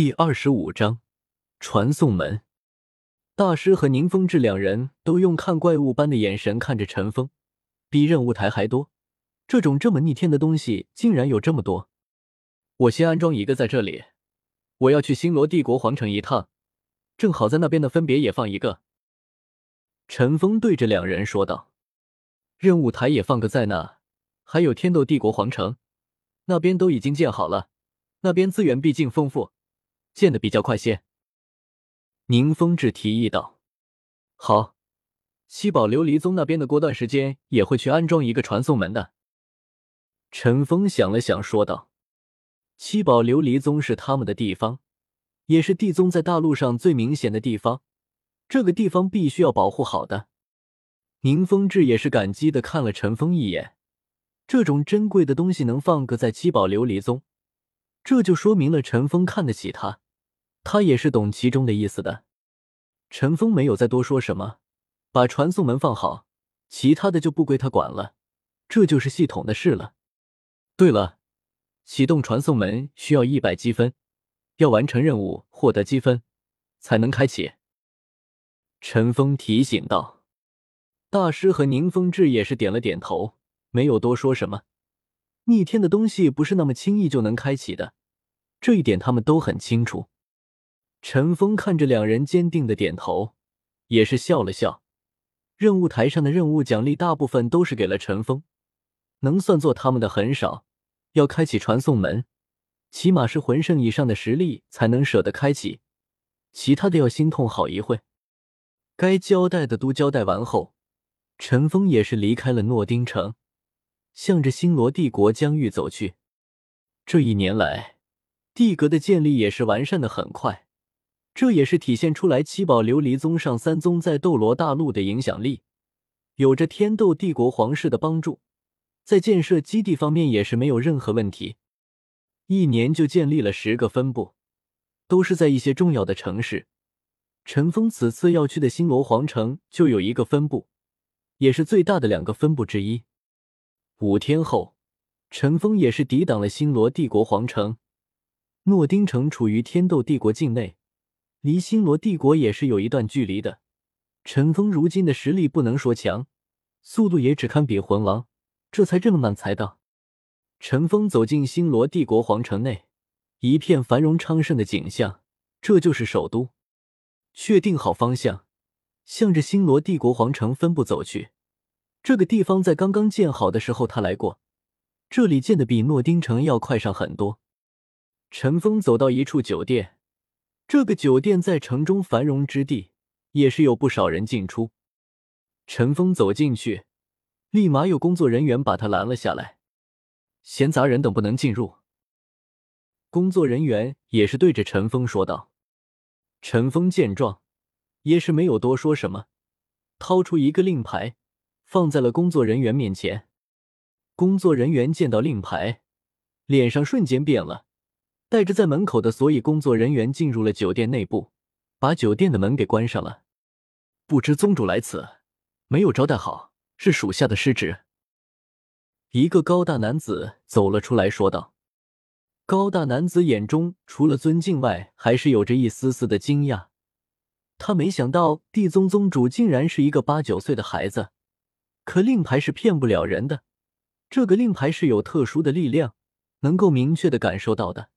第二十五章传送门。大师和宁风致两人都用看怪物般的眼神看着陈峰，比任务台还多。这种这么逆天的东西竟然有这么多！我先安装一个在这里，我要去星罗帝国皇城一趟，正好在那边的分别也放一个。陈峰对着两人说道：“任务台也放个在那，还有天斗帝国皇城，那边都已经建好了，那边资源毕竟丰富。”建的比较快些，宁风致提议道：“好，七宝琉璃宗那边的过段时间也会去安装一个传送门的。”陈峰想了想，说道：“七宝琉璃宗是他们的地方，也是地宗在大陆上最明显的地方，这个地方必须要保护好的。”宁风致也是感激的看了陈峰一眼，这种珍贵的东西能放个在七宝琉璃宗。这就说明了陈峰看得起他，他也是懂其中的意思的。陈峰没有再多说什么，把传送门放好，其他的就不归他管了，这就是系统的事了。对了，启动传送门需要一百积分，要完成任务获得积分才能开启。陈峰提醒道。大师和宁风致也是点了点头，没有多说什么。逆天的东西不是那么轻易就能开启的，这一点他们都很清楚。陈峰看着两人坚定的点头，也是笑了笑。任务台上的任务奖励大部分都是给了陈峰，能算作他们的很少。要开启传送门，起码是魂圣以上的实力才能舍得开启，其他的要心痛好一会。该交代的都交代完后，陈峰也是离开了诺丁城。向着星罗帝国疆域走去。这一年来，帝阁的建立也是完善的很快，这也是体现出来七宝琉璃宗上三宗在斗罗大陆的影响力。有着天斗帝国皇室的帮助，在建设基地方面也是没有任何问题。一年就建立了十个分部，都是在一些重要的城市。陈峰此次要去的星罗皇城就有一个分部，也是最大的两个分部之一。五天后，陈峰也是抵挡了星罗帝国皇城。诺丁城处于天斗帝国境内，离星罗帝国也是有一段距离的。陈峰如今的实力不能说强，速度也只堪比魂王，这才这么慢才到。陈峰走进星罗帝国皇城内，一片繁荣昌盛的景象，这就是首都。确定好方向，向着星罗帝国皇城分部走去。这个地方在刚刚建好的时候，他来过。这里建的比诺丁城要快上很多。陈峰走到一处酒店，这个酒店在城中繁荣之地，也是有不少人进出。陈峰走进去，立马有工作人员把他拦了下来：“闲杂人等不能进入。”工作人员也是对着陈峰说道。陈峰见状，也是没有多说什么，掏出一个令牌。放在了工作人员面前。工作人员见到令牌，脸上瞬间变了，带着在门口的所有工作人员进入了酒店内部，把酒店的门给关上了。不知宗主来此，没有招待好，是属下的失职。一个高大男子走了出来，说道：“高大男子眼中除了尊敬外，还是有着一丝丝的惊讶。他没想到地宗宗主竟然是一个八九岁的孩子。”可令牌是骗不了人的，这个令牌是有特殊的力量，能够明确的感受到的。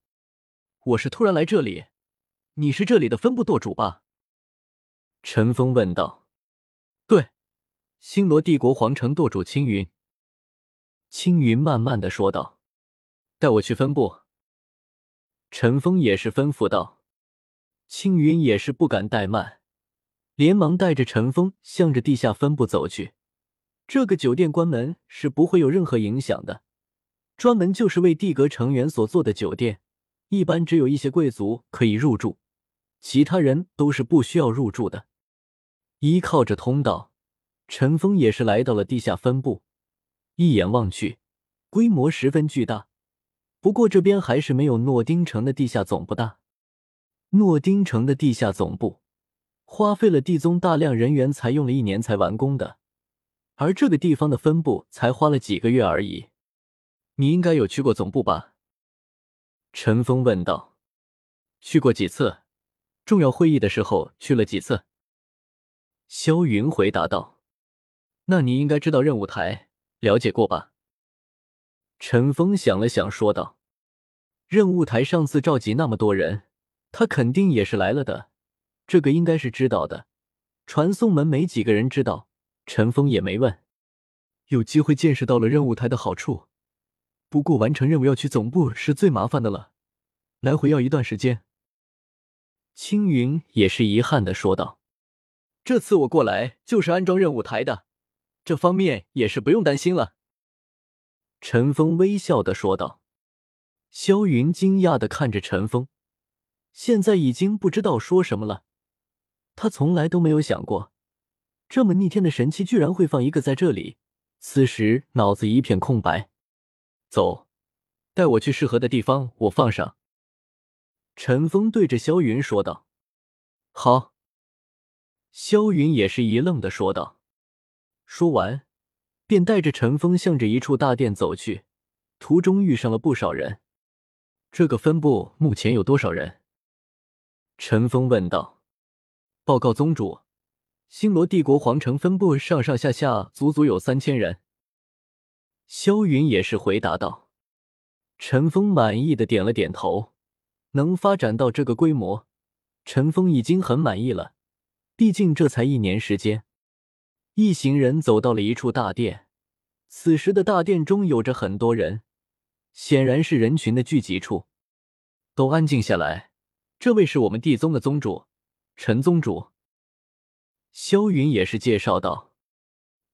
我是突然来这里，你是这里的分部舵主吧？陈峰问道。对，星罗帝国皇城舵主青云。青云慢慢的说道：“带我去分部。”陈峰也是吩咐道。青云也是不敢怠慢，连忙带着陈峰向着地下分部走去。这个酒店关门是不会有任何影响的，专门就是为帝阁成员所做的酒店，一般只有一些贵族可以入住，其他人都是不需要入住的。依靠着通道，陈峰也是来到了地下分部，一眼望去，规模十分巨大。不过这边还是没有诺丁城的地下总部大。诺丁城的地下总部花费了地宗大量人员，才用了一年才完工的。而这个地方的分部才花了几个月而已，你应该有去过总部吧？陈峰问道。去过几次，重要会议的时候去了几次。萧云回答道：“那你应该知道任务台，了解过吧？”陈峰想了想，说道：“任务台上次召集那么多人，他肯定也是来了的，这个应该是知道的。传送门没几个人知道，陈峰也没问。有机会见识到了任务台的好处，不过完成任务要去总部是最麻烦的了，来回要一段时间。”青云也是遗憾的说道：“这次我过来就是安装任务台的，这方面也是不用担心了。”陈峰微笑的说道。萧云惊讶的看着陈峰，现在已经不知道说什么了。他从来都没有想过，这么逆天的神器居然会放一个在这里。此时脑子一片空白。走，带我去适合的地方，我放上。陈峰对着萧云说道：“好。”萧云也是一愣的说道。说完。便带着陈峰向着一处大殿走去，途中遇上了不少人。这个分部目前有多少人？陈峰问道。报告宗主，星罗帝国皇城分部上上下下足足有三千人。萧云也是回答道。陈峰满意的点了点头，能发展到这个规模，陈峰已经很满意了。毕竟这才一年时间。一行人走到了一处大殿，此时的大殿中有着很多人，显然是人群的聚集处。都安静下来，这位是我们地宗的宗主，陈宗主。萧云也是介绍道。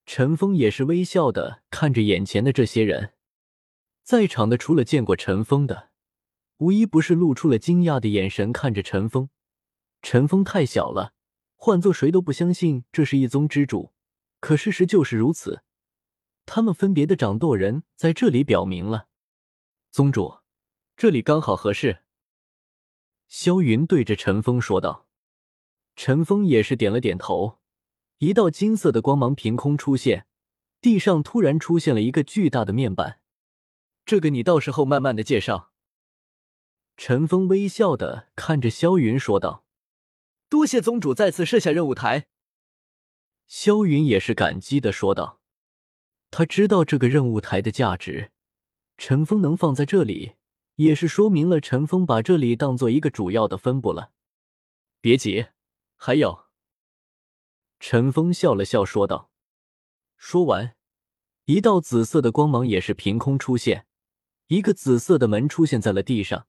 陈峰也是微笑的看着眼前的这些人，在场的除了见过陈峰的，无一不是露出了惊讶的眼神看着陈峰。陈峰太小了，换做谁都不相信这是一宗之主。可事实就是如此，他们分别的掌舵人在这里表明了，宗主，这里刚好合适。萧云对着陈峰说道。陈峰也是点了点头，一道金色的光芒凭空出现，地上突然出现了一个巨大的面板，这个你到时候慢慢的介绍。陈峰微笑的看着萧云说道：“多谢宗主再次设下任务台。”萧云也是感激的说道：“他知道这个任务台的价值，陈峰能放在这里，也是说明了陈峰把这里当做一个主要的分部了。别急，还有。”陈峰笑了笑说道。说完，一道紫色的光芒也是凭空出现，一个紫色的门出现在了地上，